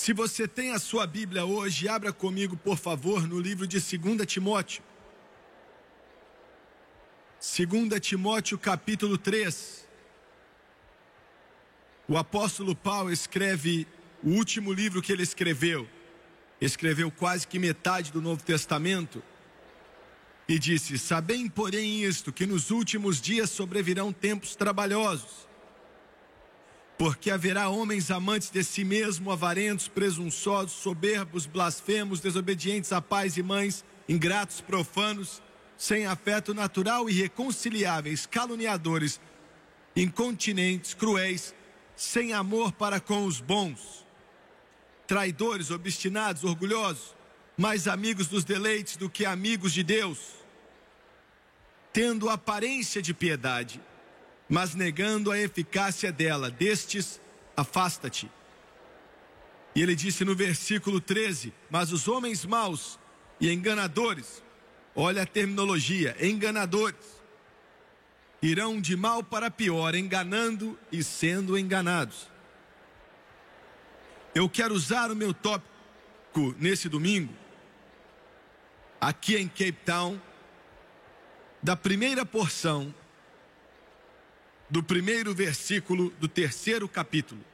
Se você tem a sua Bíblia hoje, abra comigo, por favor, no livro de 2 Timóteo. 2 Timóteo, capítulo 3. O apóstolo Paulo escreve o último livro que ele escreveu. Escreveu quase que metade do Novo Testamento. E disse: Sabem, porém, isto, que nos últimos dias sobrevirão tempos trabalhosos porque haverá homens amantes de si mesmo, avarentos, presunçosos, soberbos, blasfemos, desobedientes a pais e mães, ingratos, profanos, sem afeto natural, irreconciliáveis, caluniadores, incontinentes, cruéis, sem amor para com os bons, traidores, obstinados, orgulhosos, mais amigos dos deleites do que amigos de Deus, tendo aparência de piedade mas negando a eficácia dela. Destes, afasta-te. E ele disse no versículo 13: Mas os homens maus e enganadores, olha a terminologia, enganadores, irão de mal para pior, enganando e sendo enganados. Eu quero usar o meu tópico nesse domingo, aqui em Cape Town, da primeira porção do primeiro versículo do terceiro capítulo.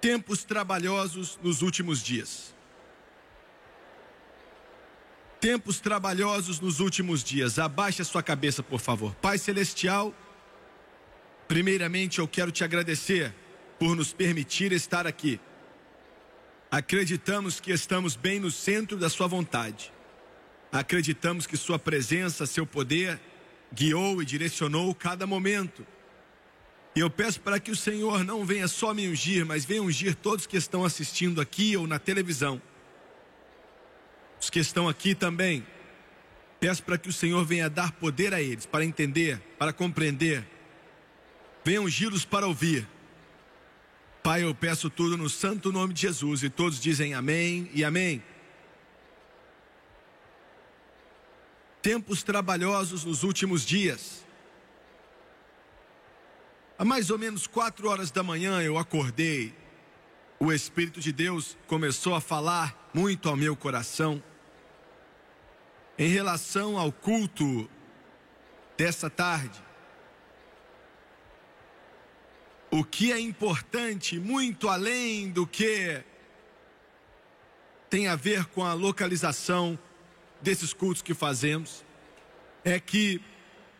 Tempos trabalhosos nos últimos dias. Tempos trabalhosos nos últimos dias. Abaixe a sua cabeça, por favor. Pai Celestial, primeiramente eu quero te agradecer por nos permitir estar aqui. Acreditamos que estamos bem no centro da Sua vontade. Acreditamos que Sua presença, seu poder, guiou e direcionou cada momento. E eu peço para que o Senhor não venha só me ungir, mas venha ungir todos que estão assistindo aqui ou na televisão. Os que estão aqui também. Peço para que o Senhor venha dar poder a eles, para entender, para compreender. Venha ungí-los para ouvir. Pai, eu peço tudo no santo nome de Jesus e todos dizem amém e amém. Tempos trabalhosos nos últimos dias. Há mais ou menos quatro horas da manhã eu acordei. O Espírito de Deus começou a falar muito ao meu coração em relação ao culto dessa tarde. O que é importante, muito além do que tem a ver com a localização desses cultos que fazemos é que,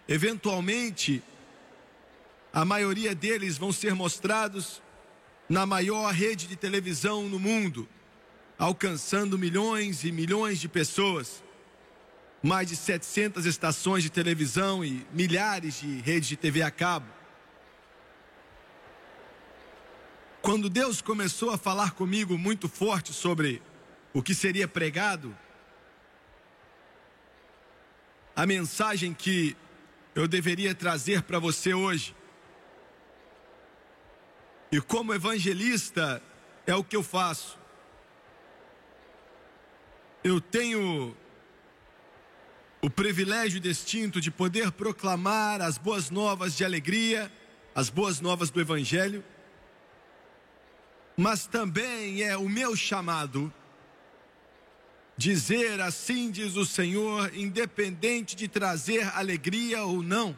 eventualmente, a maioria deles vão ser mostrados na maior rede de televisão no mundo, alcançando milhões e milhões de pessoas, mais de 700 estações de televisão e milhares de redes de TV a cabo. Quando Deus começou a falar comigo muito forte sobre o que seria pregado, a mensagem que eu deveria trazer para você hoje. E como evangelista, é o que eu faço. Eu tenho o privilégio distinto de poder proclamar as boas novas de alegria, as boas novas do Evangelho, mas também é o meu chamado dizer assim diz o Senhor, independente de trazer alegria ou não.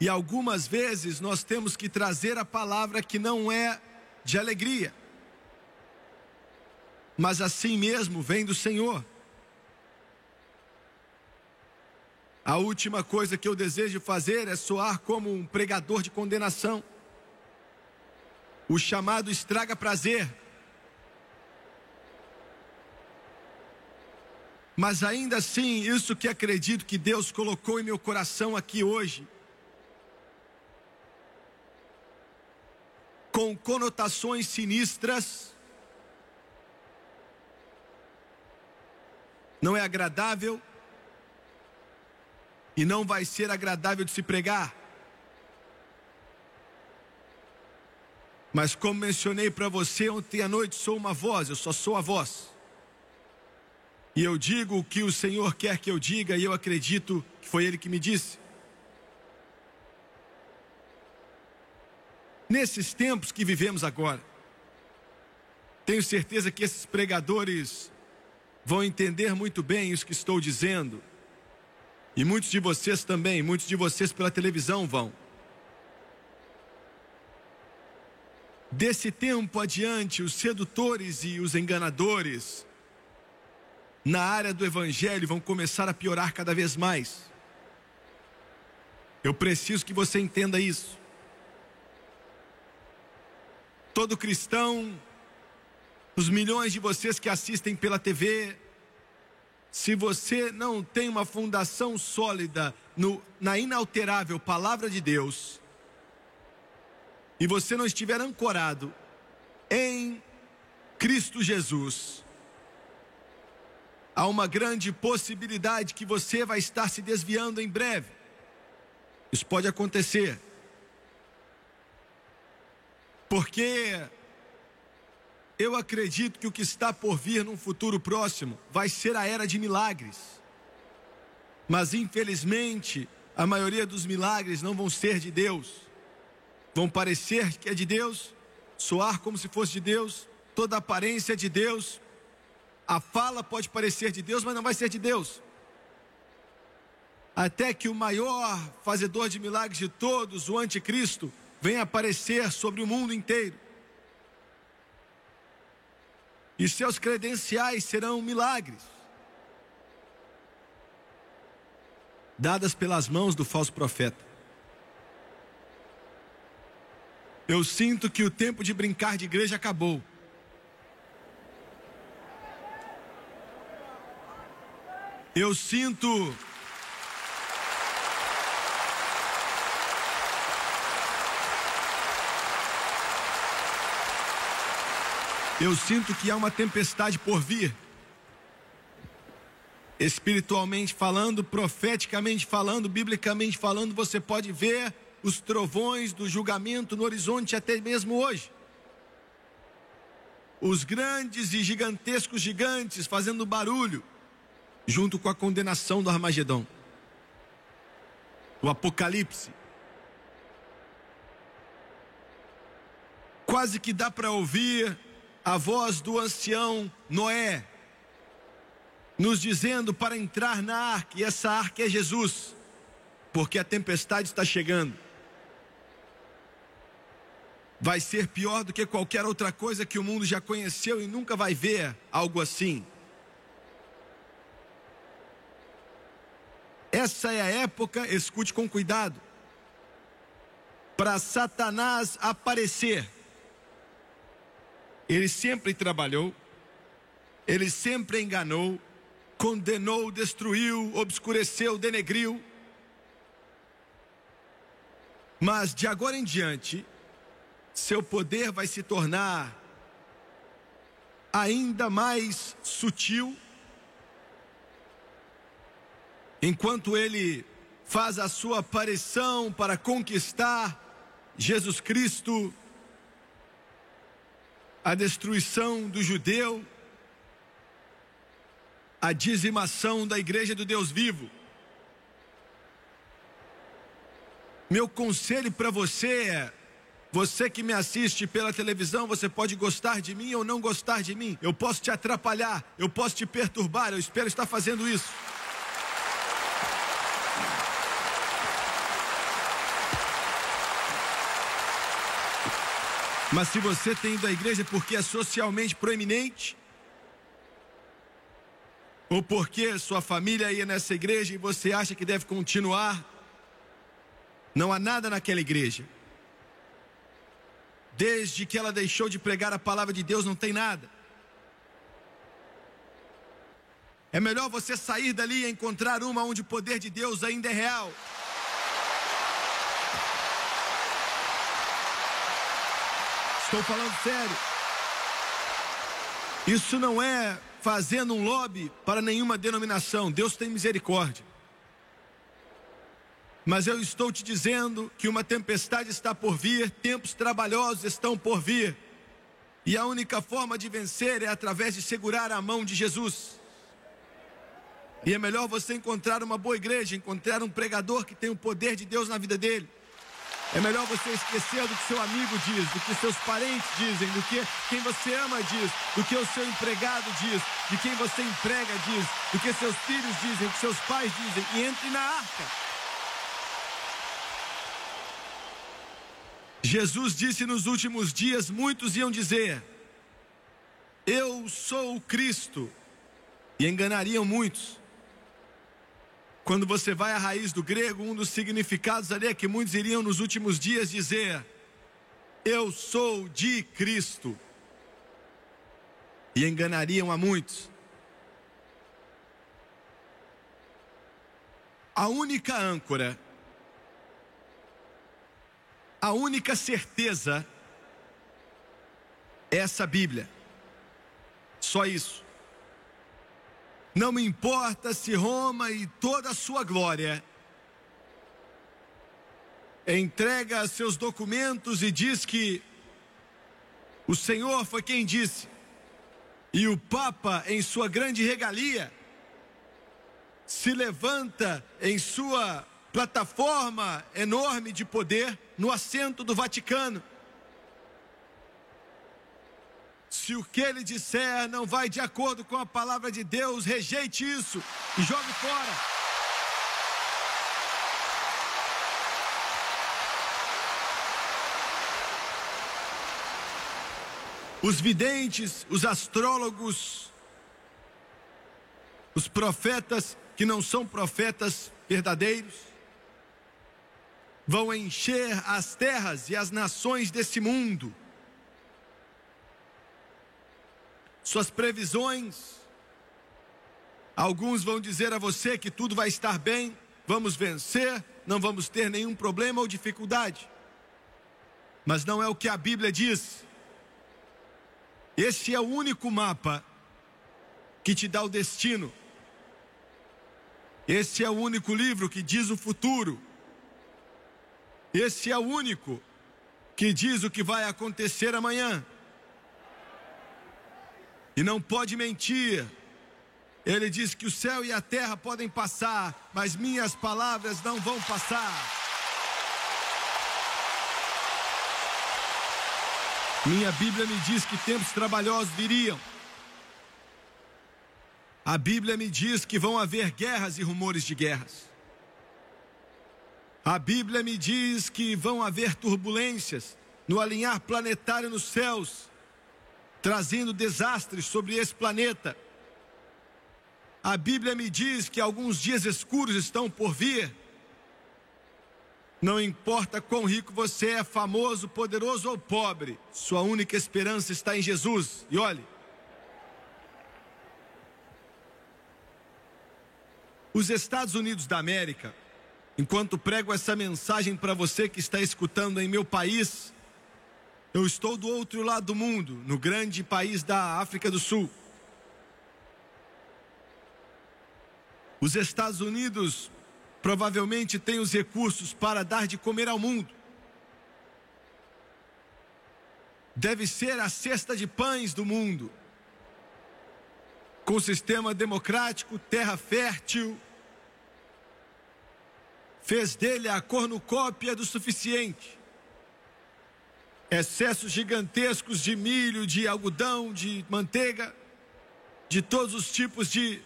E algumas vezes nós temos que trazer a palavra que não é de alegria, mas assim mesmo vem do Senhor. A última coisa que eu desejo fazer é soar como um pregador de condenação. O chamado estraga prazer. Mas ainda assim, isso que acredito que Deus colocou em meu coração aqui hoje, com conotações sinistras, não é agradável e não vai ser agradável de se pregar. Mas como mencionei para você ontem à noite, sou uma voz, eu só sou a voz. E eu digo o que o Senhor quer que eu diga, e eu acredito que foi Ele que me disse. nesses tempos que vivemos agora. Tenho certeza que esses pregadores vão entender muito bem isso que estou dizendo. E muitos de vocês também, muitos de vocês pela televisão vão. Desse tempo adiante, os sedutores e os enganadores na área do evangelho vão começar a piorar cada vez mais. Eu preciso que você entenda isso. Todo cristão, os milhões de vocês que assistem pela TV, se você não tem uma fundação sólida no, na inalterável palavra de Deus, e você não estiver ancorado em Cristo Jesus, há uma grande possibilidade que você vai estar se desviando em breve. Isso pode acontecer. Porque eu acredito que o que está por vir num futuro próximo vai ser a era de milagres. Mas infelizmente, a maioria dos milagres não vão ser de Deus. Vão parecer que é de Deus, soar como se fosse de Deus, toda aparência é de Deus. A fala pode parecer de Deus, mas não vai ser de Deus. Até que o maior fazedor de milagres de todos, o anticristo, venha aparecer sobre o mundo inteiro. E seus credenciais serão milagres. Dadas pelas mãos do falso profeta. Eu sinto que o tempo de brincar de igreja acabou. Eu sinto Eu sinto que há uma tempestade por vir. Espiritualmente falando, profeticamente falando, biblicamente falando, você pode ver os trovões do julgamento no horizonte até mesmo hoje. Os grandes e gigantescos gigantes fazendo barulho, junto com a condenação do Armagedon. O Apocalipse. Quase que dá para ouvir a voz do ancião Noé, nos dizendo para entrar na arca, e essa arca é Jesus, porque a tempestade está chegando. Vai ser pior do que qualquer outra coisa que o mundo já conheceu e nunca vai ver algo assim. Essa é a época, escute com cuidado, para Satanás aparecer ele sempre trabalhou, ele sempre enganou, condenou, destruiu, obscureceu, denegriu. Mas de agora em diante, seu poder vai se tornar ainda mais sutil, enquanto ele faz a sua aparição para conquistar Jesus Cristo a destruição do judeu, a dizimação da igreja do Deus vivo. Meu conselho para você é: você que me assiste pela televisão, você pode gostar de mim ou não gostar de mim. Eu posso te atrapalhar, eu posso te perturbar, eu espero estar fazendo isso. Mas se você tem ido à igreja porque é socialmente proeminente, ou porque sua família ia nessa igreja e você acha que deve continuar, não há nada naquela igreja. Desde que ela deixou de pregar a palavra de Deus, não tem nada. É melhor você sair dali e encontrar uma onde o poder de Deus ainda é real. Estou falando sério. Isso não é fazendo um lobby para nenhuma denominação. Deus tem misericórdia. Mas eu estou te dizendo que uma tempestade está por vir, tempos trabalhosos estão por vir. E a única forma de vencer é através de segurar a mão de Jesus. E é melhor você encontrar uma boa igreja, encontrar um pregador que tem o poder de Deus na vida dele. É melhor você esquecer do que seu amigo diz, do que seus parentes dizem, do que quem você ama diz, do que o seu empregado diz, de quem você emprega diz, do que seus filhos dizem, do que seus pais dizem, e entre na arca. Jesus disse nos últimos dias: muitos iam dizer, Eu sou o Cristo, e enganariam muitos. Quando você vai à raiz do grego, um dos significados ali é que muitos iriam nos últimos dias dizer: Eu sou de Cristo. E enganariam a muitos. A única âncora, a única certeza é essa Bíblia. Só isso. Não importa se Roma e toda a sua glória entrega seus documentos e diz que o Senhor foi quem disse, e o Papa, em sua grande regalia, se levanta em sua plataforma enorme de poder no assento do Vaticano Se o que ele disser não vai de acordo com a palavra de Deus, rejeite isso e jogue fora. Os videntes, os astrólogos, os profetas que não são profetas verdadeiros, vão encher as terras e as nações desse mundo suas previsões. Alguns vão dizer a você que tudo vai estar bem, vamos vencer, não vamos ter nenhum problema ou dificuldade. Mas não é o que a Bíblia diz. Esse é o único mapa que te dá o destino. Esse é o único livro que diz o futuro. Esse é o único que diz o que vai acontecer amanhã e não pode mentir. Ele diz que o céu e a terra podem passar, mas minhas palavras não vão passar. Minha Bíblia me diz que tempos trabalhosos viriam. A Bíblia me diz que vão haver guerras e rumores de guerras. A Bíblia me diz que vão haver turbulências no alinhar planetário nos céus trazendo desastres sobre esse planeta. A Bíblia me diz que alguns dias escuros estão por vir. Não importa quão rico você é, famoso, poderoso ou pobre, sua única esperança está em Jesus. E olhe, os Estados Unidos da América, enquanto prego essa mensagem para você que está escutando em meu país, eu estou do outro lado do mundo, no grande país da África do Sul. Os Estados Unidos provavelmente têm os recursos para dar de comer ao mundo. Deve ser a cesta de pães do mundo. Com sistema democrático, terra fértil, fez dele a cornucópia do suficiente excessos gigantescos de milho, de algodão, de manteiga, de todos os tipos de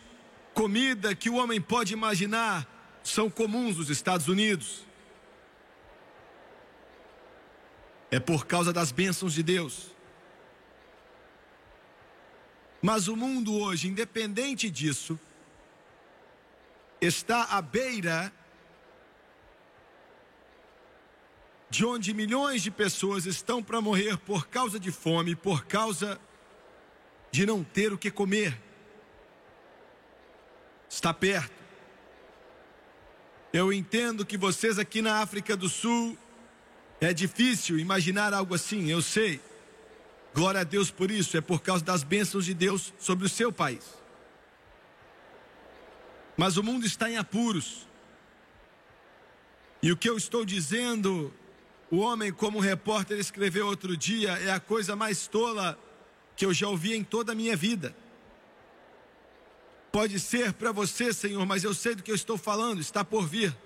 comida que o homem pode imaginar são comuns nos Estados Unidos. É por causa das bênçãos de Deus. Mas o mundo hoje, independente disso, está à beira de onde milhões de pessoas estão para morrer por causa de fome, por causa de não ter o que comer. Está perto. Eu entendo que vocês aqui na África do Sul é difícil imaginar algo assim, eu sei. Glória a Deus por isso, é por causa das bênçãos de Deus sobre o seu país. Mas o mundo está em apuros. E o que eu estou dizendo o homem, como o repórter escreveu outro dia, é a coisa mais tola que eu já ouvi em toda a minha vida. Pode ser para você, Senhor, mas eu sei do que eu estou falando, está por vir.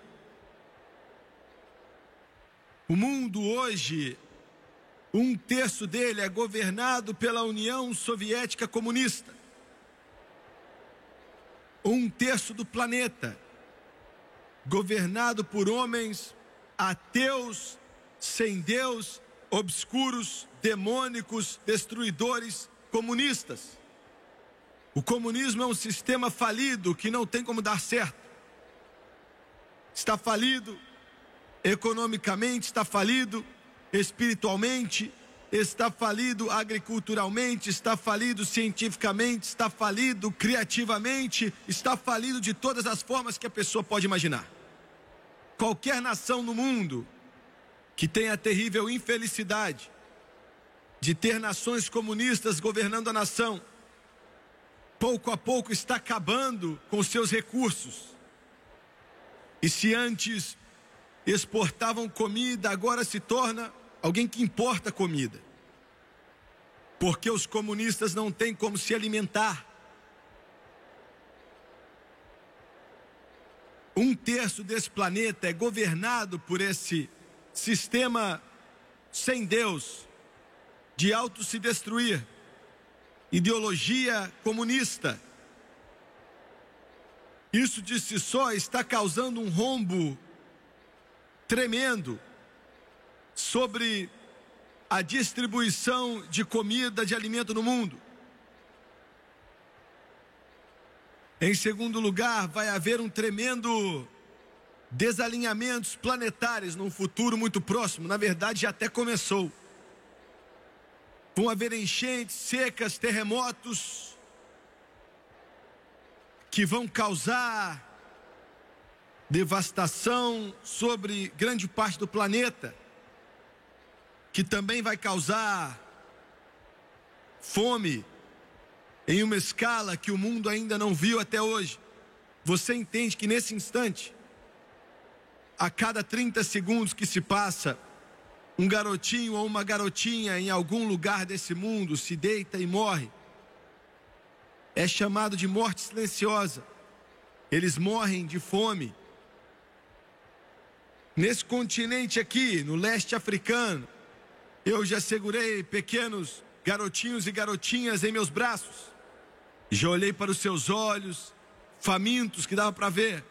O mundo hoje, um terço dele é governado pela União Soviética Comunista. Um terço do planeta, governado por homens ateus, sem Deus, obscuros, demônicos, destruidores, comunistas. O comunismo é um sistema falido que não tem como dar certo. Está falido economicamente, está falido espiritualmente, está falido agriculturalmente, está falido cientificamente, está falido criativamente, está falido de todas as formas que a pessoa pode imaginar. Qualquer nação no mundo que tenha a terrível infelicidade de ter nações comunistas governando a nação, pouco a pouco está acabando com seus recursos. E se antes exportavam comida, agora se torna alguém que importa comida. Porque os comunistas não têm como se alimentar. Um terço desse planeta é governado por esse sistema sem Deus, de auto se destruir, ideologia comunista. Isso de si só está causando um rombo tremendo sobre a distribuição de comida, de alimento no mundo. Em segundo lugar, vai haver um tremendo desalinhamentos planetários num futuro muito próximo. Na verdade, já até começou. Vão haver enchentes, secas, terremotos que vão causar devastação sobre grande parte do planeta, que também vai causar fome em uma escala que o mundo ainda não viu até hoje. Você entende que nesse instante, a cada 30 segundos que se passa, um garotinho ou uma garotinha em algum lugar desse mundo se deita e morre. É chamado de morte silenciosa. Eles morrem de fome. Nesse continente aqui, no leste africano, eu já segurei pequenos garotinhos e garotinhas em meus braços. Já olhei para os seus olhos, famintos que dava para ver.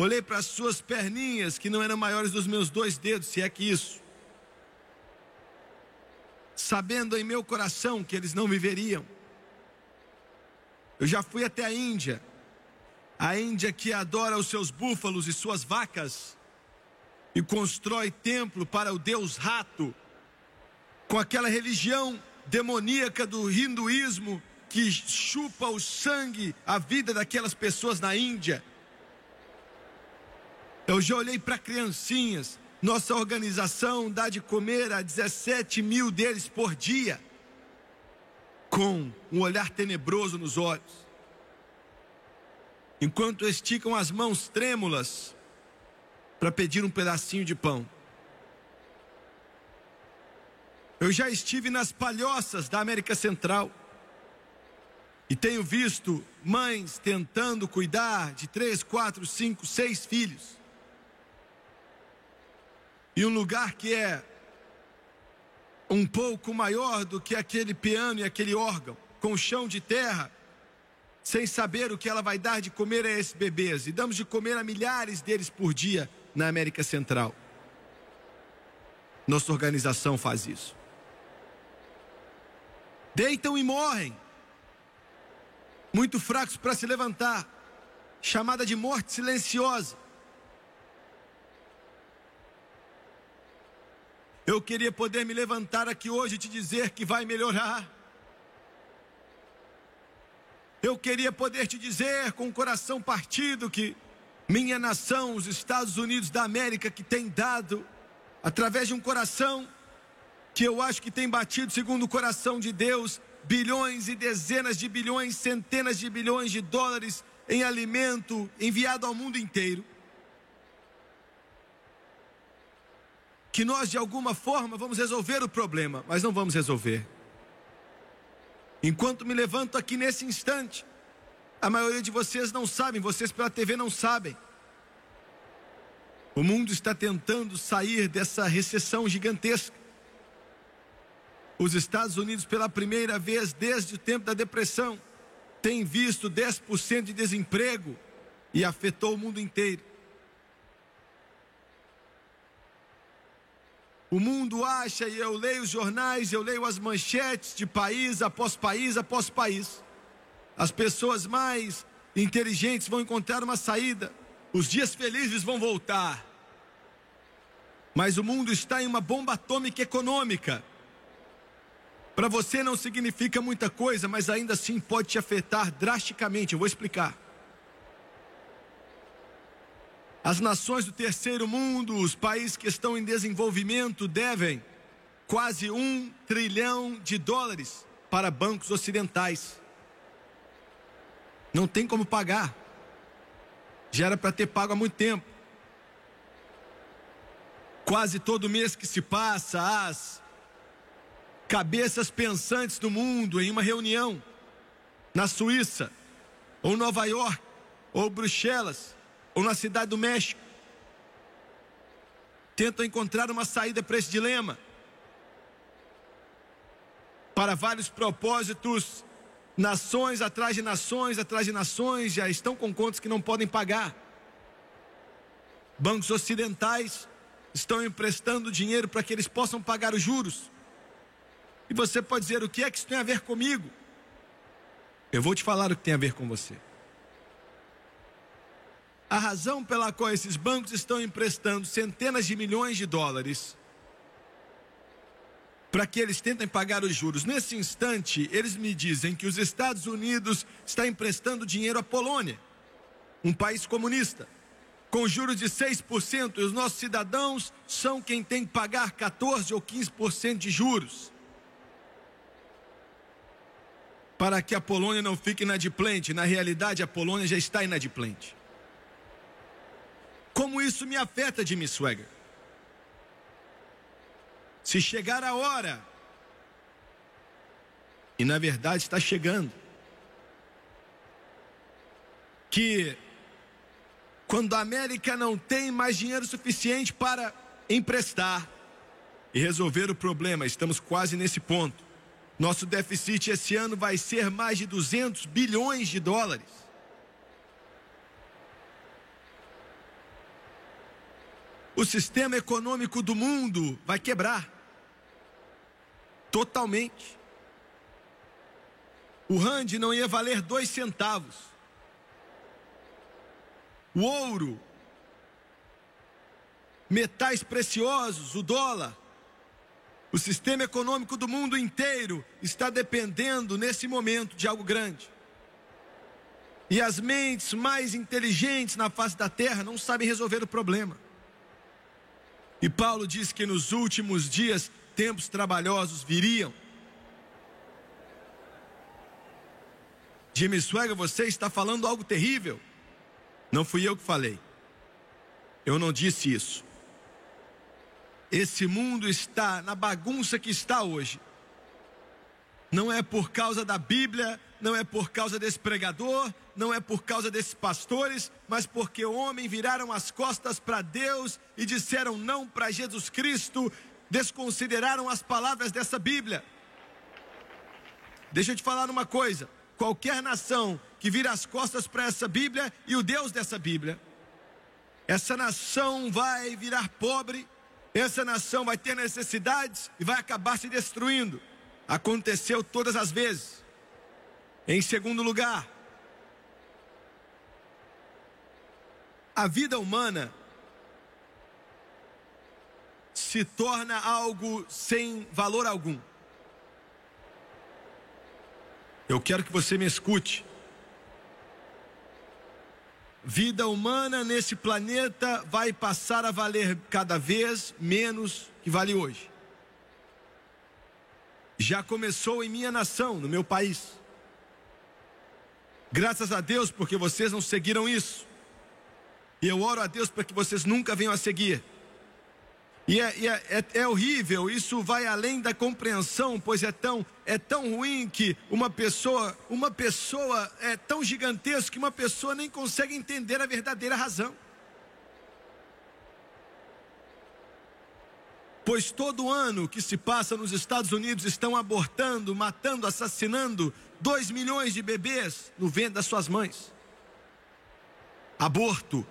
Olhei para as suas perninhas, que não eram maiores dos meus dois dedos, se é que isso sabendo em meu coração que eles não viveriam. Eu já fui até a Índia, a Índia que adora os seus búfalos e suas vacas, e constrói templo para o deus rato, com aquela religião demoníaca do hinduísmo que chupa o sangue, a vida daquelas pessoas na Índia. Eu já olhei para criancinhas nossa organização dá de comer a 17 mil deles por dia, com um olhar tenebroso nos olhos. Enquanto esticam as mãos trêmulas para pedir um pedacinho de pão. Eu já estive nas palhoças da América Central e tenho visto mães tentando cuidar de três, quatro, cinco, seis filhos e um lugar que é um pouco maior do que aquele piano e aquele órgão, com chão de terra, sem saber o que ela vai dar de comer a esses bebês. E damos de comer a milhares deles por dia na América Central. Nossa organização faz isso. Deitam e morrem, muito fracos para se levantar, chamada de morte silenciosa. Eu queria poder me levantar aqui hoje e te dizer que vai melhorar. Eu queria poder te dizer com o coração partido que minha nação, os Estados Unidos da América, que tem dado através de um coração que eu acho que tem batido segundo o coração de Deus, bilhões e dezenas de bilhões, centenas de bilhões de dólares em alimento enviado ao mundo inteiro. Que nós de alguma forma vamos resolver o problema, mas não vamos resolver. Enquanto me levanto aqui nesse instante, a maioria de vocês não sabem, vocês pela TV não sabem. O mundo está tentando sair dessa recessão gigantesca. Os Estados Unidos, pela primeira vez desde o tempo da depressão, tem visto 10% de desemprego e afetou o mundo inteiro. O mundo acha, e eu leio os jornais, eu leio as manchetes de país após país após país. As pessoas mais inteligentes vão encontrar uma saída, os dias felizes vão voltar. Mas o mundo está em uma bomba atômica econômica. Para você não significa muita coisa, mas ainda assim pode te afetar drasticamente. Eu vou explicar. As nações do terceiro mundo, os países que estão em desenvolvimento, devem quase um trilhão de dólares para bancos ocidentais. Não tem como pagar. Já era para ter pago há muito tempo. Quase todo mês que se passa, as cabeças pensantes do mundo em uma reunião na Suíça, ou Nova York, ou Bruxelas, ou na cidade do México, tentam encontrar uma saída para esse dilema. Para vários propósitos Nações atrás de nações, atrás de nações já estão com contas que não podem pagar. Bancos ocidentais estão emprestando dinheiro para que eles possam pagar os juros. E você pode dizer: o que é que isso tem a ver comigo? Eu vou te falar o que tem a ver com você. A razão pela qual esses bancos estão emprestando centenas de milhões de dólares para que eles tentem pagar os juros. Nesse instante, eles me dizem que os Estados Unidos está emprestando dinheiro à Polônia, um país comunista, com juros de 6%, e os nossos cidadãos são quem tem que pagar 14 ou 15% de juros. Para que a Polônia não fique inadimplente, na realidade a Polônia já está inadimplente. Como isso me afeta, Jimmy Swagger? Se chegar a hora, e na verdade está chegando, que quando a América não tem mais dinheiro suficiente para emprestar e resolver o problema, estamos quase nesse ponto. Nosso déficit esse ano vai ser mais de 200 bilhões de dólares. O sistema econômico do mundo vai quebrar. Totalmente. O rand não ia valer dois centavos. O ouro, metais preciosos, o dólar, o sistema econômico do mundo inteiro está dependendo nesse momento de algo grande. E as mentes mais inteligentes na face da terra não sabem resolver o problema. E Paulo diz que nos últimos dias tempos trabalhosos viriam. Jimmy Swagger, você está falando algo terrível. Não fui eu que falei. Eu não disse isso. Esse mundo está na bagunça que está hoje. Não é por causa da Bíblia, não é por causa desse pregador, não é por causa desses pastores, mas porque o homem viraram as costas para Deus e disseram não para Jesus Cristo desconsideraram as palavras dessa Bíblia. Deixa eu te falar uma coisa: qualquer nação que vira as costas para essa Bíblia e o Deus dessa Bíblia, essa nação vai virar pobre, essa nação vai ter necessidades e vai acabar se destruindo. Aconteceu todas as vezes. Em segundo lugar, a vida humana se torna algo sem valor algum. Eu quero que você me escute. Vida humana nesse planeta vai passar a valer cada vez menos que vale hoje. Já começou em minha nação, no meu país. Graças a Deus, porque vocês não seguiram isso. E eu oro a Deus para que vocês nunca venham a seguir. E, é, é, é, é, horrível, isso vai além da compreensão, pois é tão, é tão ruim que uma pessoa, uma pessoa é tão gigantesca que uma pessoa nem consegue entender a verdadeira razão. Pois todo ano que se passa nos Estados Unidos estão abortando, matando, assassinando 2 milhões de bebês no ventre das suas mães. Aborto.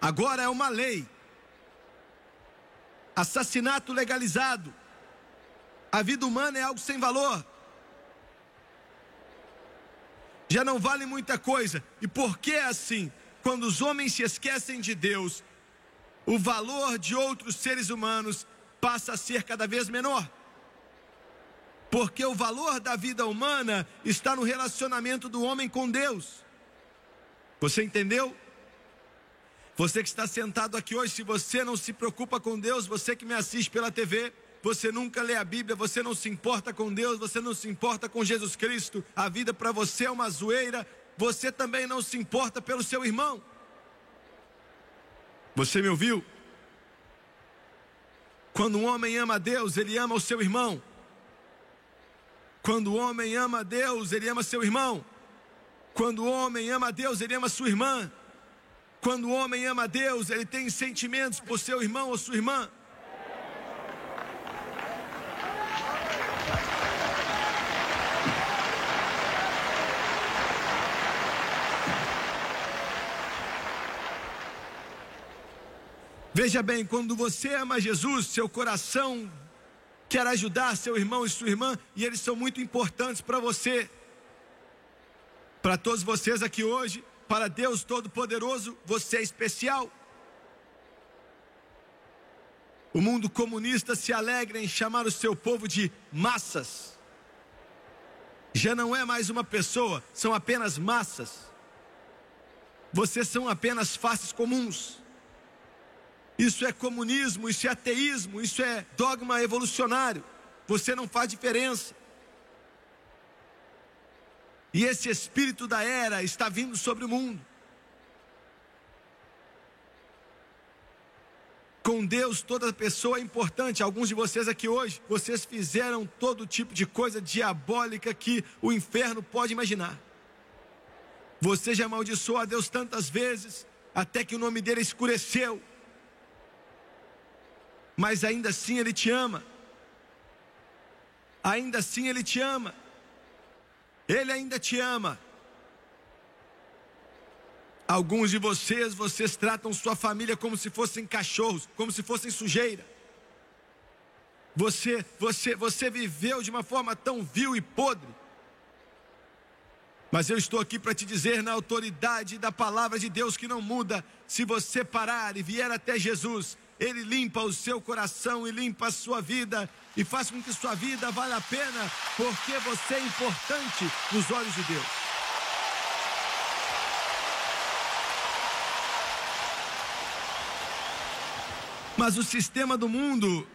Agora é uma lei. Assassinato legalizado. A vida humana é algo sem valor. Já não vale muita coisa. E por que é assim? Quando os homens se esquecem de Deus, o valor de outros seres humanos passa a ser cada vez menor. Porque o valor da vida humana está no relacionamento do homem com Deus. Você entendeu? Você que está sentado aqui hoje, se você não se preocupa com Deus, você que me assiste pela TV, você nunca lê a Bíblia, você não se importa com Deus, você não se importa com Jesus Cristo, a vida para você é uma zoeira, você também não se importa pelo seu irmão. Você me ouviu? Quando um homem ama a Deus, ele ama o seu irmão. Quando o homem ama a Deus, ele ama seu irmão. Quando o homem ama a Deus, ele ama sua irmã. Quando o homem ama a Deus, ele tem sentimentos por seu irmão ou sua irmã. Veja bem, quando você ama Jesus, seu coração quer ajudar seu irmão e sua irmã, e eles são muito importantes para você. Para todos vocês aqui hoje, para Deus Todo-Poderoso, você é especial. O mundo comunista se alegra em chamar o seu povo de massas. Já não é mais uma pessoa, são apenas massas. Vocês são apenas faces comuns. Isso é comunismo, isso é ateísmo, isso é dogma evolucionário. Você não faz diferença. E esse espírito da era está vindo sobre o mundo. Com Deus, toda pessoa é importante. Alguns de vocês aqui hoje, vocês fizeram todo tipo de coisa diabólica que o inferno pode imaginar. Você já amaldiçoou a Deus tantas vezes, até que o nome dele escureceu mas ainda assim Ele te ama. Ainda assim Ele te ama. Ele ainda te ama. Alguns de vocês, vocês tratam sua família como se fossem cachorros, como se fossem sujeira. Você, você, você viveu de uma forma tão vil e podre. Mas eu estou aqui para te dizer, na autoridade da palavra de Deus que não muda, se você parar e vier até Jesus, ele limpa o seu coração e limpa a sua vida e faz com que sua vida valha a pena, porque você é importante nos olhos de Deus. Mas o sistema do mundo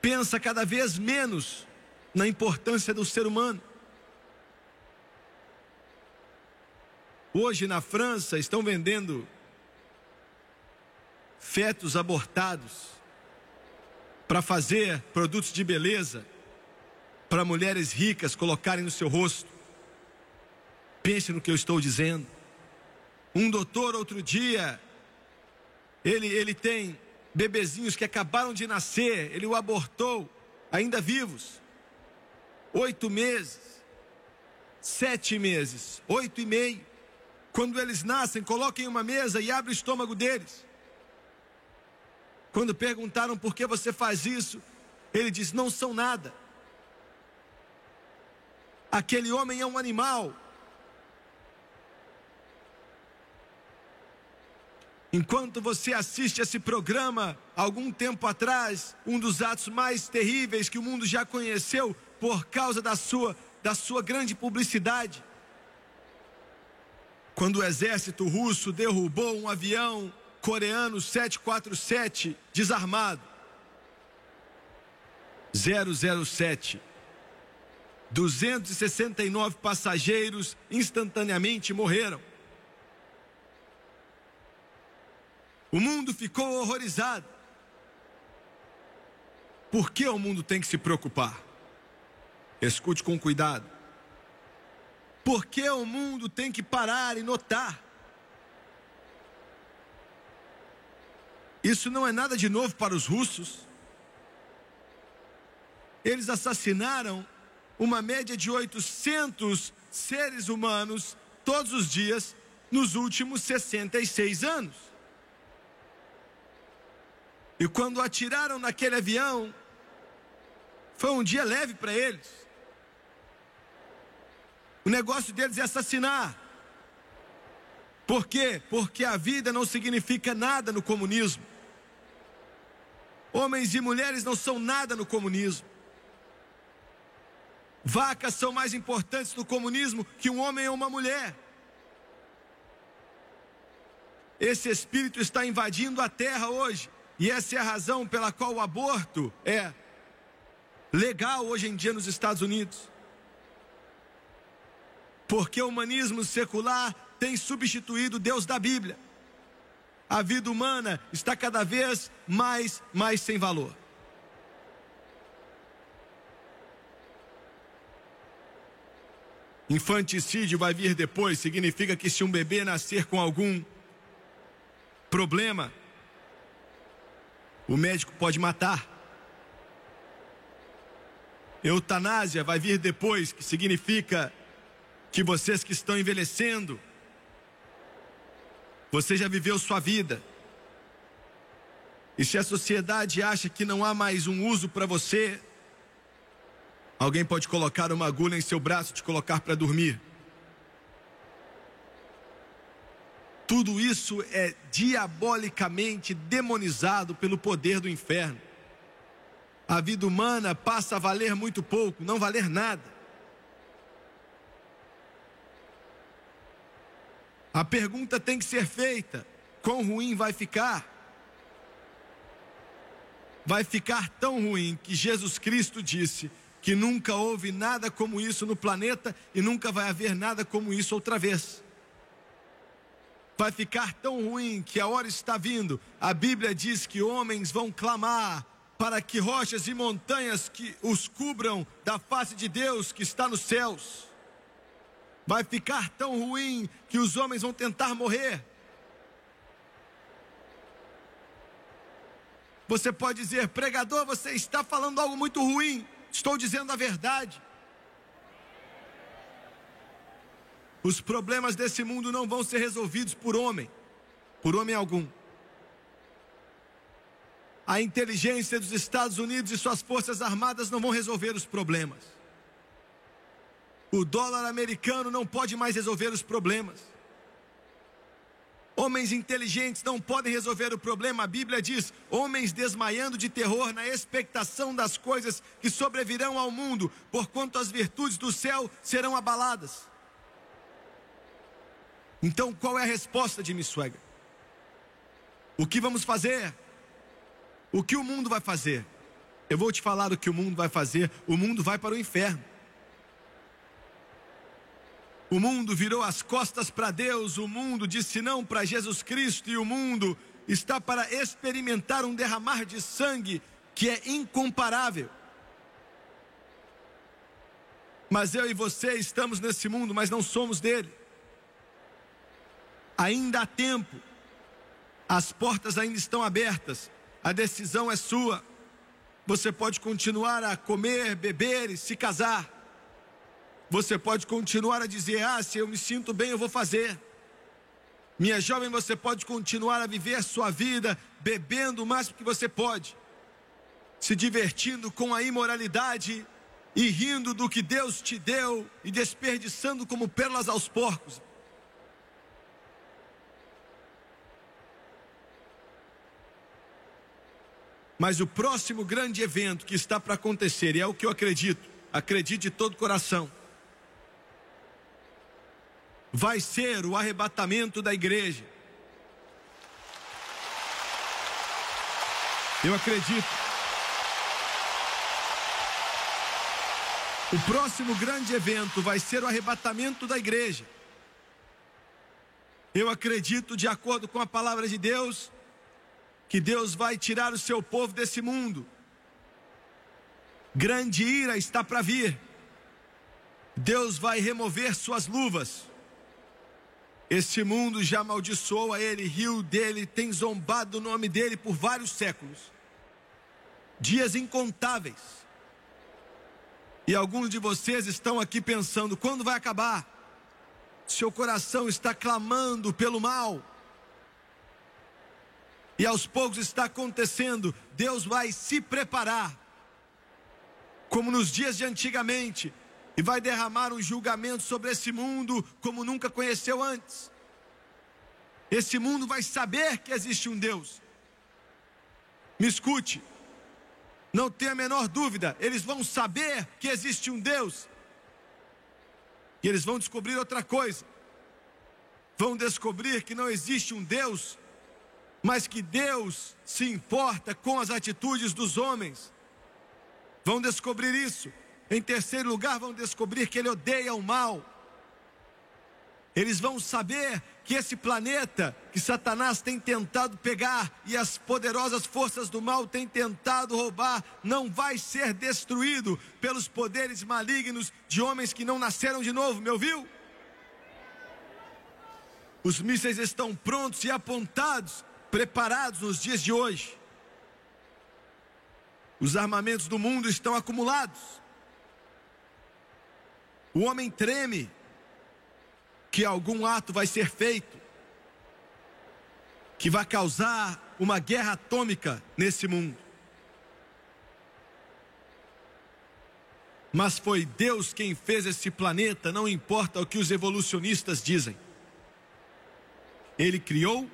pensa cada vez menos na importância do ser humano. Hoje na França estão vendendo fetos abortados para fazer produtos de beleza para mulheres ricas colocarem no seu rosto. Pense no que eu estou dizendo. Um doutor outro dia, ele, ele tem bebezinhos que acabaram de nascer, ele o abortou, ainda vivos. Oito meses, sete meses, oito e meio. Quando eles nascem, coloquem uma mesa e abre o estômago deles. Quando perguntaram por que você faz isso, ele diz: não são nada. Aquele homem é um animal. Enquanto você assiste esse programa, algum tempo atrás, um dos atos mais terríveis que o mundo já conheceu por causa da sua, da sua grande publicidade. Quando o exército russo derrubou um avião coreano 747 desarmado. 007. 269 passageiros instantaneamente morreram. O mundo ficou horrorizado. Por que o mundo tem que se preocupar? Escute com cuidado. Por que o mundo tem que parar e notar Isso não é nada de novo para os russos. Eles assassinaram uma média de 800 seres humanos todos os dias nos últimos 66 anos. E quando atiraram naquele avião, foi um dia leve para eles. O negócio deles é assassinar. Por quê? Porque a vida não significa nada no comunismo. Homens e mulheres não são nada no comunismo. Vacas são mais importantes no comunismo que um homem ou uma mulher. Esse espírito está invadindo a terra hoje. E essa é a razão pela qual o aborto é legal hoje em dia nos Estados Unidos. Porque o humanismo secular tem substituído Deus da Bíblia. A vida humana está cada vez mais, mais sem valor. Infanticídio vai vir depois, significa que se um bebê nascer com algum problema, o médico pode matar. Eutanásia vai vir depois, que significa que vocês que estão envelhecendo, você já viveu sua vida. E se a sociedade acha que não há mais um uso para você, alguém pode colocar uma agulha em seu braço e te colocar para dormir. Tudo isso é diabolicamente demonizado pelo poder do inferno. A vida humana passa a valer muito pouco, não valer nada. A pergunta tem que ser feita: quão ruim vai ficar? Vai ficar tão ruim que Jesus Cristo disse que nunca houve nada como isso no planeta e nunca vai haver nada como isso outra vez vai ficar tão ruim que a hora está vindo. A Bíblia diz que homens vão clamar para que rochas e montanhas que os cubram da face de Deus que está nos céus. Vai ficar tão ruim que os homens vão tentar morrer. Você pode dizer, pregador, você está falando algo muito ruim. Estou dizendo a verdade. Os problemas desse mundo não vão ser resolvidos por homem, por homem algum. A inteligência dos Estados Unidos e suas forças armadas não vão resolver os problemas. O dólar americano não pode mais resolver os problemas. Homens inteligentes não podem resolver o problema. A Bíblia diz: homens desmaiando de terror na expectação das coisas que sobrevirão ao mundo, porquanto as virtudes do céu serão abaladas. Então, qual é a resposta de Missuega? O que vamos fazer? O que o mundo vai fazer? Eu vou te falar o que o mundo vai fazer. O mundo vai para o inferno. O mundo virou as costas para Deus, o mundo disse não para Jesus Cristo e o mundo está para experimentar um derramar de sangue que é incomparável. Mas eu e você estamos nesse mundo, mas não somos dele. Ainda há tempo, as portas ainda estão abertas, a decisão é sua. Você pode continuar a comer, beber e se casar. Você pode continuar a dizer: Ah, se eu me sinto bem, eu vou fazer. Minha jovem, você pode continuar a viver a sua vida bebendo o máximo que você pode, se divertindo com a imoralidade e rindo do que Deus te deu e desperdiçando como pérolas aos porcos. Mas o próximo grande evento que está para acontecer, e é o que eu acredito, acredito de todo coração, vai ser o arrebatamento da igreja. Eu acredito. O próximo grande evento vai ser o arrebatamento da igreja. Eu acredito, de acordo com a palavra de Deus, que Deus vai tirar o seu povo desse mundo. Grande ira está para vir. Deus vai remover suas luvas. Este mundo já amaldiçoou a ele, riu dele, tem zombado do nome dele por vários séculos. Dias incontáveis. E alguns de vocês estão aqui pensando: quando vai acabar? Seu coração está clamando pelo mal. E aos poucos está acontecendo. Deus vai se preparar, como nos dias de antigamente, e vai derramar um julgamento sobre esse mundo como nunca conheceu antes. Esse mundo vai saber que existe um Deus. Me escute, não tenha a menor dúvida, eles vão saber que existe um Deus. E eles vão descobrir outra coisa. Vão descobrir que não existe um Deus, mas que Deus se importa com as atitudes dos homens. Vão descobrir isso. Em terceiro lugar, vão descobrir que ele odeia o mal. Eles vão saber que esse planeta que Satanás tem tentado pegar e as poderosas forças do mal têm tentado roubar, não vai ser destruído pelos poderes malignos de homens que não nasceram de novo, me ouviu? Os mísseis estão prontos e apontados, preparados nos dias de hoje. Os armamentos do mundo estão acumulados. O homem treme que algum ato vai ser feito que vai causar uma guerra atômica nesse mundo. Mas foi Deus quem fez esse planeta, não importa o que os evolucionistas dizem. Ele criou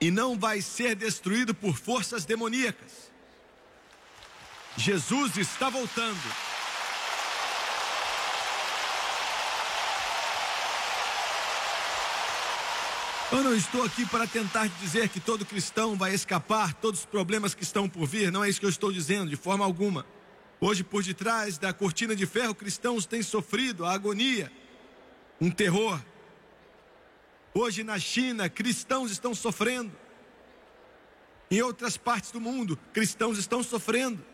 e não vai ser destruído por forças demoníacas. Jesus está voltando. Eu não estou aqui para tentar dizer que todo cristão vai escapar todos os problemas que estão por vir, não é isso que eu estou dizendo, de forma alguma. Hoje, por detrás da cortina de ferro, cristãos têm sofrido a agonia, um terror. Hoje, na China, cristãos estão sofrendo. Em outras partes do mundo, cristãos estão sofrendo.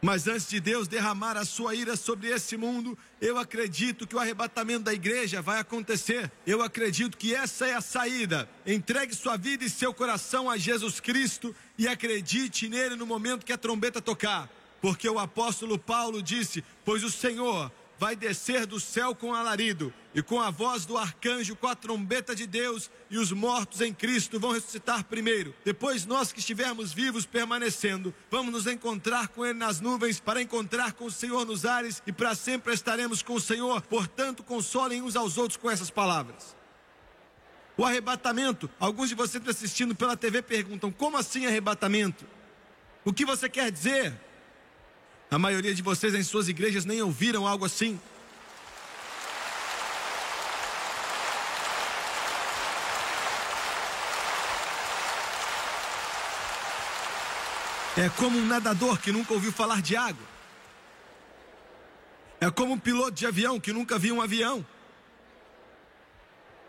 Mas antes de Deus derramar a sua ira sobre esse mundo, eu acredito que o arrebatamento da igreja vai acontecer. Eu acredito que essa é a saída. Entregue sua vida e seu coração a Jesus Cristo e acredite nele no momento que a trombeta tocar. Porque o apóstolo Paulo disse: Pois o Senhor vai descer do céu com alarido, e com a voz do arcanjo, com a trombeta de Deus, e os mortos em Cristo vão ressuscitar primeiro. Depois, nós que estivermos vivos permanecendo, vamos nos encontrar com Ele nas nuvens, para encontrar com o Senhor nos ares, e para sempre estaremos com o Senhor. Portanto, consolem uns aos outros com essas palavras. O arrebatamento, alguns de vocês assistindo pela TV perguntam: como assim arrebatamento? O que você quer dizer? A maioria de vocês em suas igrejas nem ouviram algo assim. É como um nadador que nunca ouviu falar de água. É como um piloto de avião que nunca viu um avião.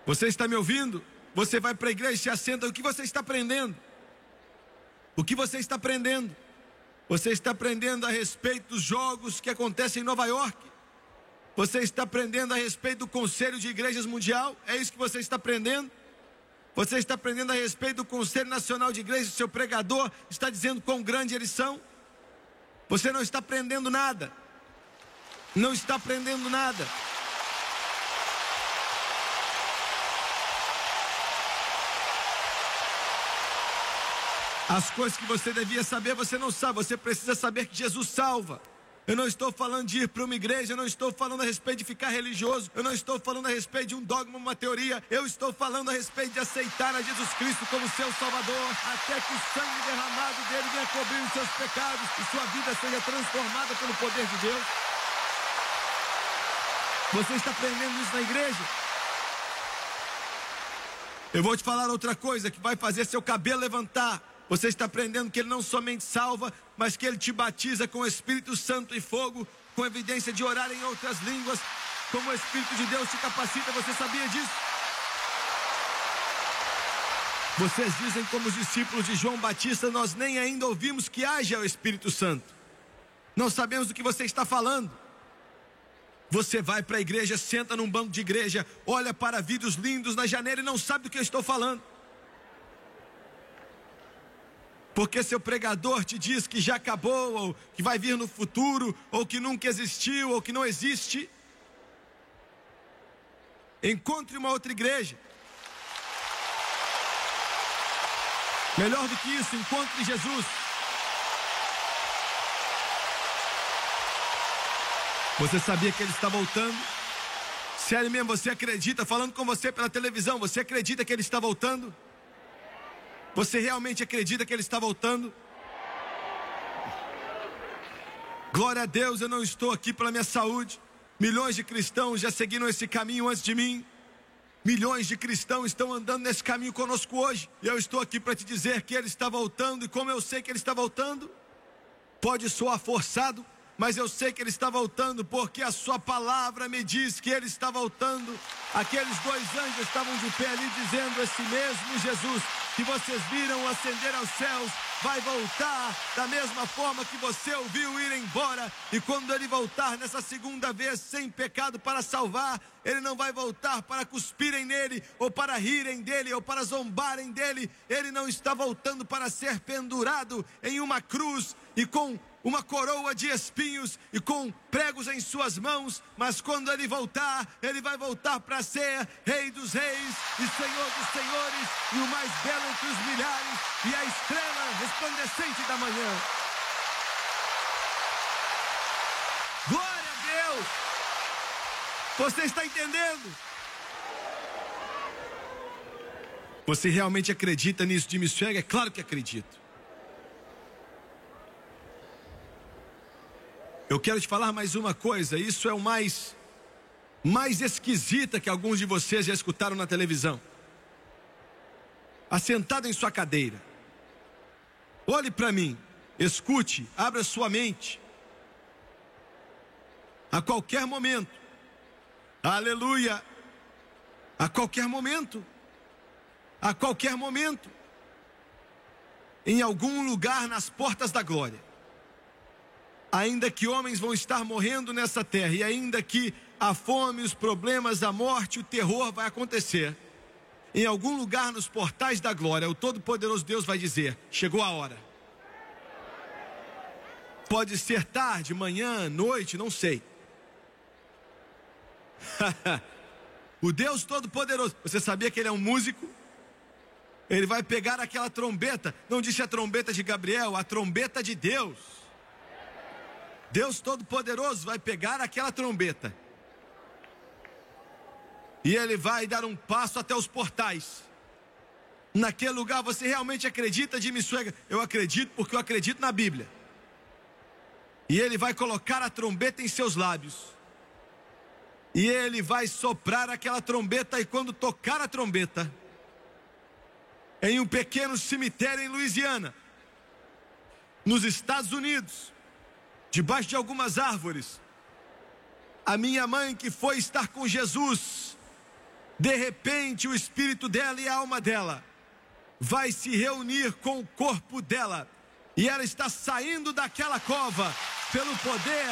Você está me ouvindo? Você vai para a igreja e se assenta. O que você está aprendendo? O que você está aprendendo? Você está aprendendo a respeito dos jogos que acontecem em Nova York? Você está aprendendo a respeito do Conselho de Igrejas Mundial? É isso que você está aprendendo? Você está aprendendo a respeito do Conselho Nacional de Igrejas? Seu pregador está dizendo quão grande eles são? Você não está aprendendo nada. Não está aprendendo nada. As coisas que você devia saber, você não sabe. Você precisa saber que Jesus salva. Eu não estou falando de ir para uma igreja, eu não estou falando a respeito de ficar religioso, eu não estou falando a respeito de um dogma, uma teoria, eu estou falando a respeito de aceitar a Jesus Cristo como seu Salvador, até que o sangue derramado dele venha cobrir os seus pecados e sua vida seja transformada pelo poder de Deus. Você está aprendendo isso na igreja? Eu vou te falar outra coisa que vai fazer seu cabelo levantar. Você está aprendendo que Ele não somente salva, mas que Ele te batiza com o Espírito Santo e fogo, com evidência de orar em outras línguas, como o Espírito de Deus te capacita. Você sabia disso? Vocês dizem, como os discípulos de João Batista, nós nem ainda ouvimos que haja o Espírito Santo. Não sabemos do que você está falando. Você vai para a igreja, senta num banco de igreja, olha para vídeos lindos na janela e não sabe do que eu estou falando. Porque seu pregador te diz que já acabou, ou que vai vir no futuro, ou que nunca existiu, ou que não existe. Encontre uma outra igreja. Melhor do que isso, encontre Jesus. Você sabia que ele está voltando? Sério mesmo, você acredita, falando com você pela televisão, você acredita que ele está voltando? Você realmente acredita que ele está voltando? Glória a Deus, eu não estou aqui pela minha saúde. Milhões de cristãos já seguiram esse caminho antes de mim. Milhões de cristãos estão andando nesse caminho conosco hoje. E eu estou aqui para te dizer que ele está voltando. E como eu sei que ele está voltando, pode soar forçado, mas eu sei que ele está voltando porque a sua palavra me diz que ele está voltando. Aqueles dois anjos estavam de pé ali dizendo: Esse mesmo Jesus que vocês viram ascender aos céus vai voltar da mesma forma que você ouviu ir embora. E quando ele voltar nessa segunda vez sem pecado para salvar, ele não vai voltar para cuspirem nele, ou para rirem dele, ou para zombarem dele. Ele não está voltando para ser pendurado em uma cruz e com uma coroa de espinhos e com pregos em suas mãos, mas quando ele voltar, ele vai voltar para ser Rei dos Reis e Senhor dos Senhores, e o mais belo entre os milhares, e a estrela resplandecente da manhã. Glória a Deus! Você está entendendo? Você realmente acredita nisso de me É claro que acredito. Eu quero te falar mais uma coisa, isso é o mais mais esquisita que alguns de vocês já escutaram na televisão. Assentado em sua cadeira. Olhe para mim, escute, abra sua mente. A qualquer momento. Aleluia. A qualquer momento. A qualquer momento. Em algum lugar nas portas da glória ainda que homens vão estar morrendo nessa terra, e ainda que a fome, os problemas, a morte, o terror vai acontecer, em algum lugar nos portais da glória, o Todo-Poderoso Deus vai dizer: chegou a hora. Pode ser tarde, manhã, noite, não sei. o Deus Todo-Poderoso, você sabia que Ele é um músico? Ele vai pegar aquela trombeta, não disse a trombeta de Gabriel, a trombeta de Deus Deus Todo-Poderoso vai pegar aquela trombeta e ele vai dar um passo até os portais. Naquele lugar você realmente acredita, Jimmy Swagger? Eu acredito porque eu acredito na Bíblia. E ele vai colocar a trombeta em seus lábios. E ele vai soprar aquela trombeta e quando tocar a trombeta, em um pequeno cemitério em Louisiana, nos Estados Unidos, debaixo de algumas árvores. A minha mãe que foi estar com Jesus, de repente o espírito dela e a alma dela vai se reunir com o corpo dela. E ela está saindo daquela cova pelo poder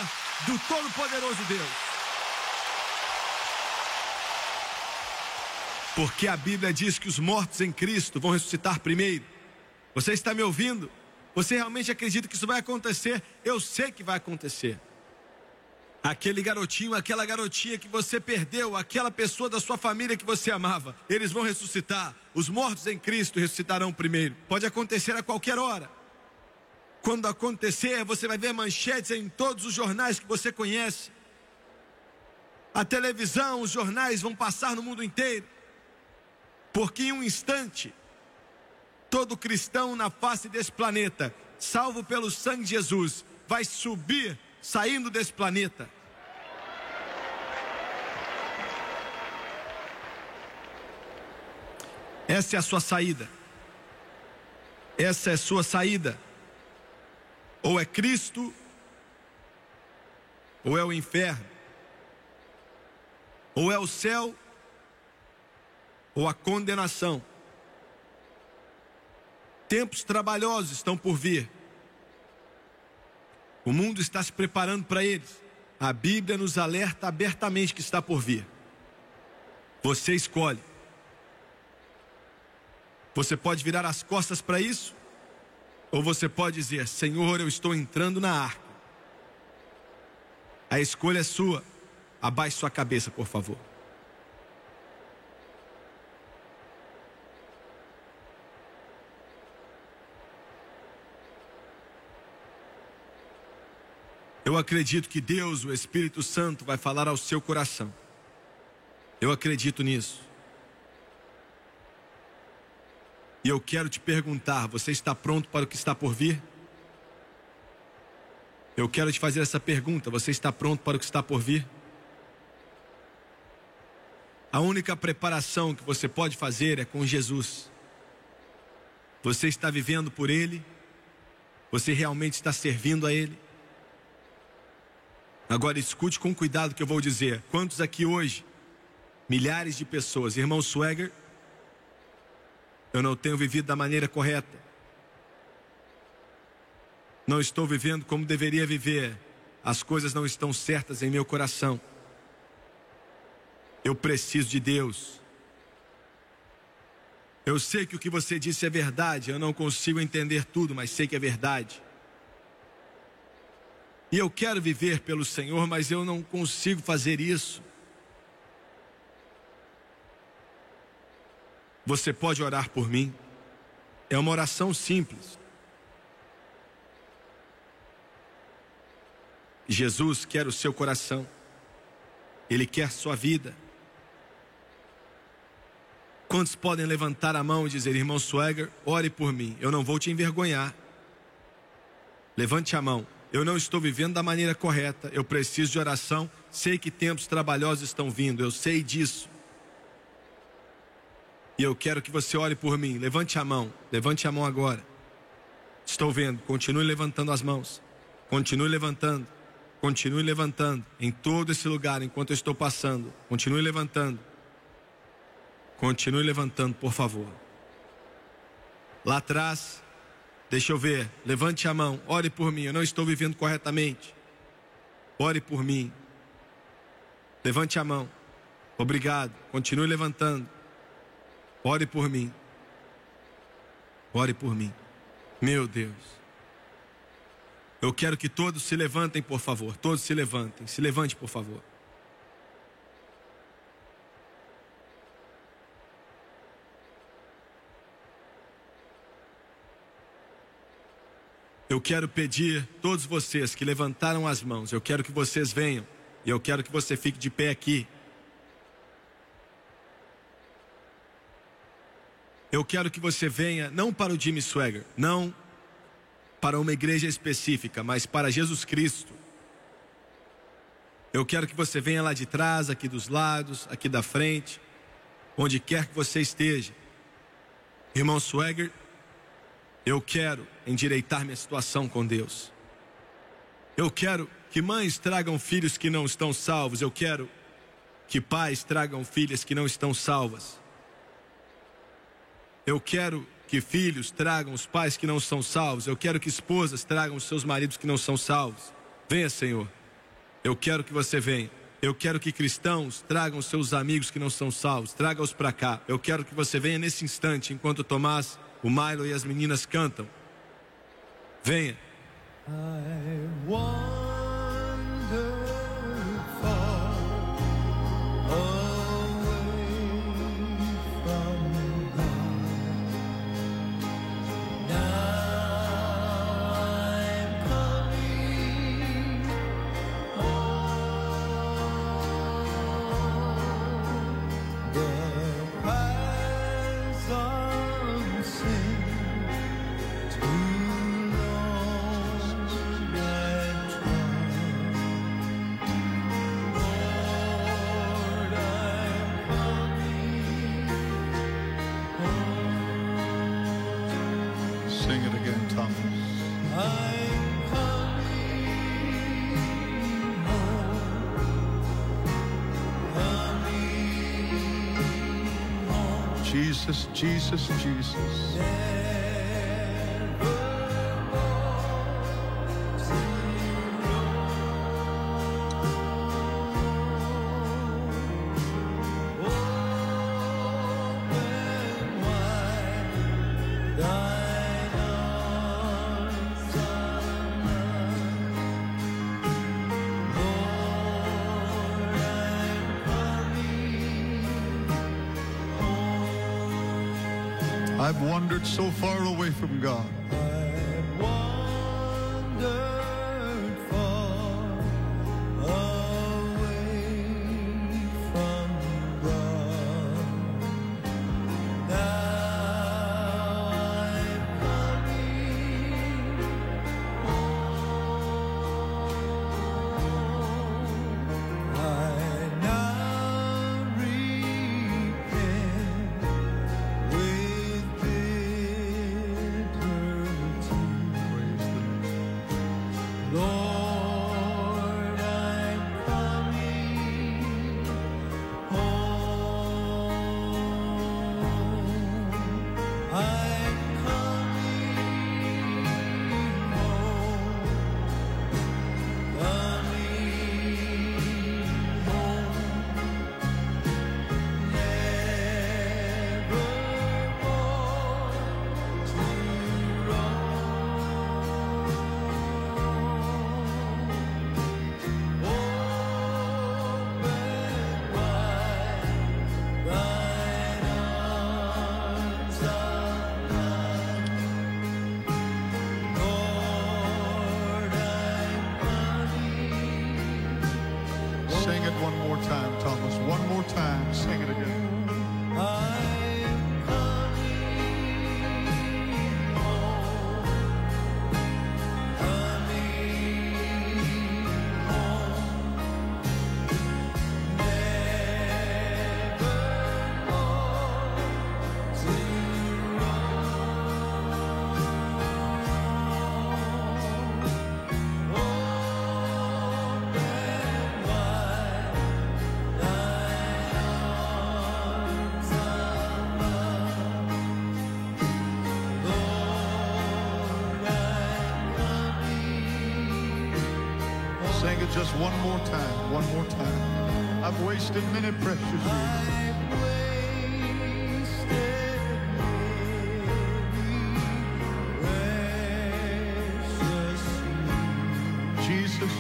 do Todo-Poderoso Deus. Porque a Bíblia diz que os mortos em Cristo vão ressuscitar primeiro. Você está me ouvindo? Você realmente acredita que isso vai acontecer? Eu sei que vai acontecer. Aquele garotinho, aquela garotinha que você perdeu, aquela pessoa da sua família que você amava, eles vão ressuscitar. Os mortos em Cristo ressuscitarão primeiro. Pode acontecer a qualquer hora. Quando acontecer, você vai ver manchetes em todos os jornais que você conhece. A televisão, os jornais vão passar no mundo inteiro. Porque em um instante, todo cristão na face desse planeta, salvo pelo sangue de Jesus, vai subir saindo desse planeta. Essa é a sua saída. Essa é a sua saída. Ou é Cristo, ou é o inferno. Ou é o céu, ou a condenação. Tempos trabalhosos estão por vir. O mundo está se preparando para eles. A Bíblia nos alerta abertamente que está por vir. Você escolhe. Você pode virar as costas para isso, ou você pode dizer: Senhor, eu estou entrando na arca. A escolha é sua. Abaixe sua cabeça, por favor. Eu acredito que Deus, o Espírito Santo, vai falar ao seu coração. Eu acredito nisso. E eu quero te perguntar: você está pronto para o que está por vir? Eu quero te fazer essa pergunta: você está pronto para o que está por vir? A única preparação que você pode fazer é com Jesus. Você está vivendo por Ele? Você realmente está servindo a Ele? Agora escute com cuidado o que eu vou dizer. Quantos aqui hoje, milhares de pessoas, irmão Swagger, eu não tenho vivido da maneira correta. Não estou vivendo como deveria viver. As coisas não estão certas em meu coração. Eu preciso de Deus. Eu sei que o que você disse é verdade. Eu não consigo entender tudo, mas sei que é verdade. E eu quero viver pelo Senhor, mas eu não consigo fazer isso. Você pode orar por mim. É uma oração simples. Jesus quer o seu coração. Ele quer sua vida. Quantos podem levantar a mão e dizer, irmão Swagger, ore por mim, eu não vou te envergonhar. Levante a mão. Eu não estou vivendo da maneira correta. Eu preciso de oração. Sei que tempos trabalhosos estão vindo. Eu sei disso. E eu quero que você ore por mim. Levante a mão. Levante a mão agora. Estou vendo. Continue levantando as mãos. Continue levantando. Continue levantando em todo esse lugar enquanto eu estou passando. Continue levantando. Continue levantando, por favor. Lá atrás, Deixa eu ver. Levante a mão. Ore por mim. Eu não estou vivendo corretamente. Ore por mim. Levante a mão. Obrigado. Continue levantando. Ore por mim. Ore por mim. Meu Deus. Eu quero que todos se levantem, por favor. Todos se levantem. Se levante, por favor. Eu quero pedir todos vocês que levantaram as mãos, eu quero que vocês venham e eu quero que você fique de pé aqui. Eu quero que você venha não para o Jimmy Swagger, não para uma igreja específica, mas para Jesus Cristo. Eu quero que você venha lá de trás, aqui dos lados, aqui da frente, onde quer que você esteja. Irmão Swagger, eu quero endireitar minha situação com Deus. Eu quero que mães tragam filhos que não estão salvos. Eu quero que pais tragam filhas que não estão salvas. Eu quero que filhos tragam os pais que não são salvos. Eu quero que esposas tragam os seus maridos que não são salvos. Venha, Senhor. Eu quero que você venha. Eu quero que cristãos tragam seus amigos que não são salvos. Traga-os para cá. Eu quero que você venha nesse instante, enquanto Tomás o Milo e as meninas cantam. Venha. I wonder Jesus, Jesus, I've wandered so far away from God. One more time. One more time. I've wasted many precious years.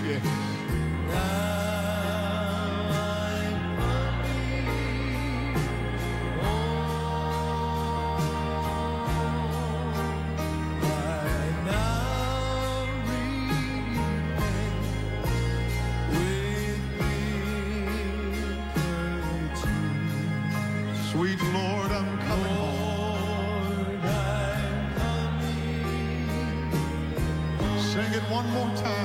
Yes. One more time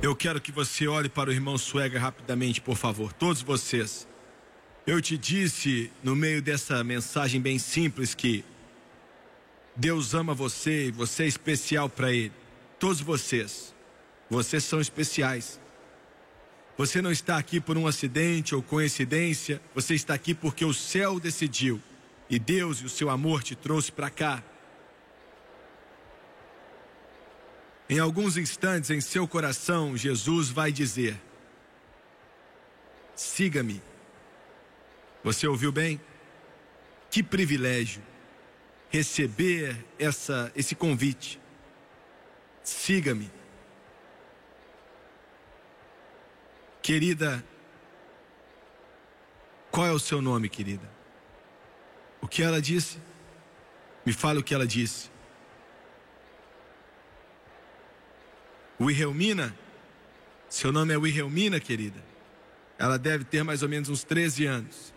Eu quero que você olhe para o irmão Suega rapidamente, por favor, todos vocês. Eu te disse no meio dessa mensagem bem simples que Deus ama você você é especial para Ele. Todos vocês, vocês são especiais. Você não está aqui por um acidente ou coincidência, você está aqui porque o céu decidiu e Deus e o seu amor te trouxe para cá. Em alguns instantes em seu coração, Jesus vai dizer: Siga-me. Você ouviu bem? Que privilégio receber essa, esse convite. Siga-me. Querida, qual é o seu nome, querida? O que ela disse? Me fala o que ela disse. Wilhelmina? Seu nome é Wilhelmina, querida? Ela deve ter mais ou menos uns 13 anos.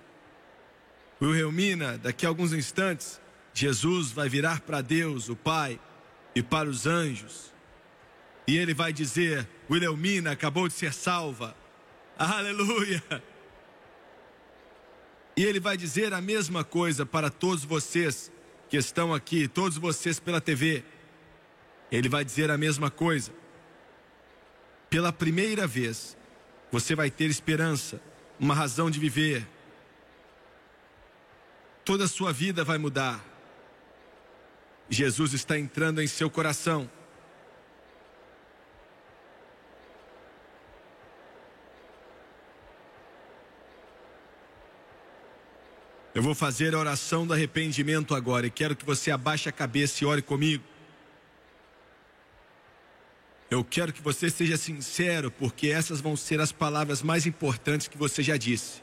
Wilhelmina, daqui a alguns instantes, Jesus vai virar para Deus, o Pai, e para os anjos. E ele vai dizer: Wilhelmina acabou de ser salva. Aleluia! E ele vai dizer a mesma coisa para todos vocês que estão aqui, todos vocês pela TV, ele vai dizer a mesma coisa. Pela primeira vez, você vai ter esperança, uma razão de viver. Toda a sua vida vai mudar. Jesus está entrando em seu coração. Eu vou fazer a oração do arrependimento agora e quero que você abaixe a cabeça e ore comigo. Eu quero que você seja sincero, porque essas vão ser as palavras mais importantes que você já disse.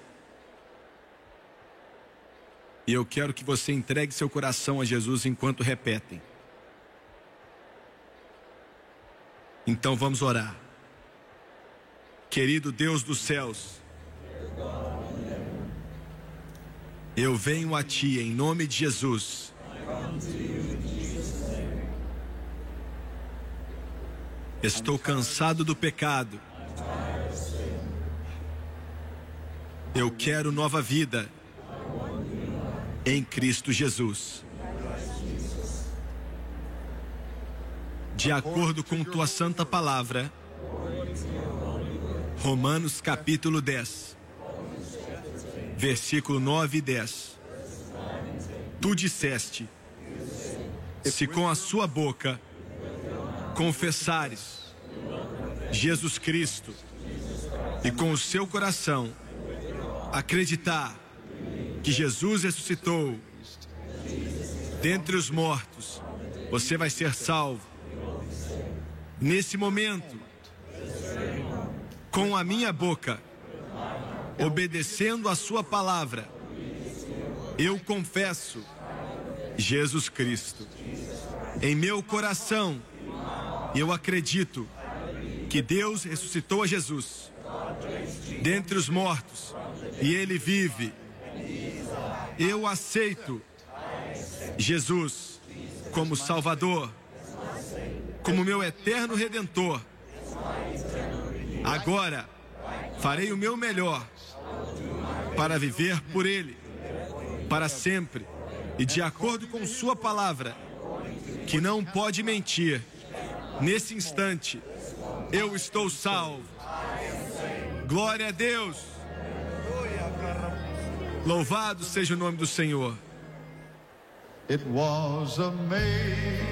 E eu quero que você entregue seu coração a Jesus enquanto repetem. Então vamos orar. Querido Deus dos céus, eu venho a Ti em nome de Jesus. Estou cansado do pecado. Eu quero nova vida em Cristo Jesus. De acordo com tua santa palavra, Romanos capítulo 10, versículo 9 e 10. Tu disseste: Se com a sua boca confessares Jesus Cristo e com o seu coração acreditar que Jesus ressuscitou dentre os mortos, você vai ser salvo. Nesse momento, com a minha boca, obedecendo a sua palavra, eu confesso Jesus Cristo. Em meu coração, eu acredito que Deus ressuscitou a Jesus dentre os mortos e ele vive. Eu aceito Jesus como Salvador, como meu eterno redentor. Agora farei o meu melhor para viver por Ele, para sempre e de acordo com Sua palavra, que não pode mentir. Nesse instante, eu estou salvo. Glória a Deus. Louvado seja o nome do Senhor. It was amazing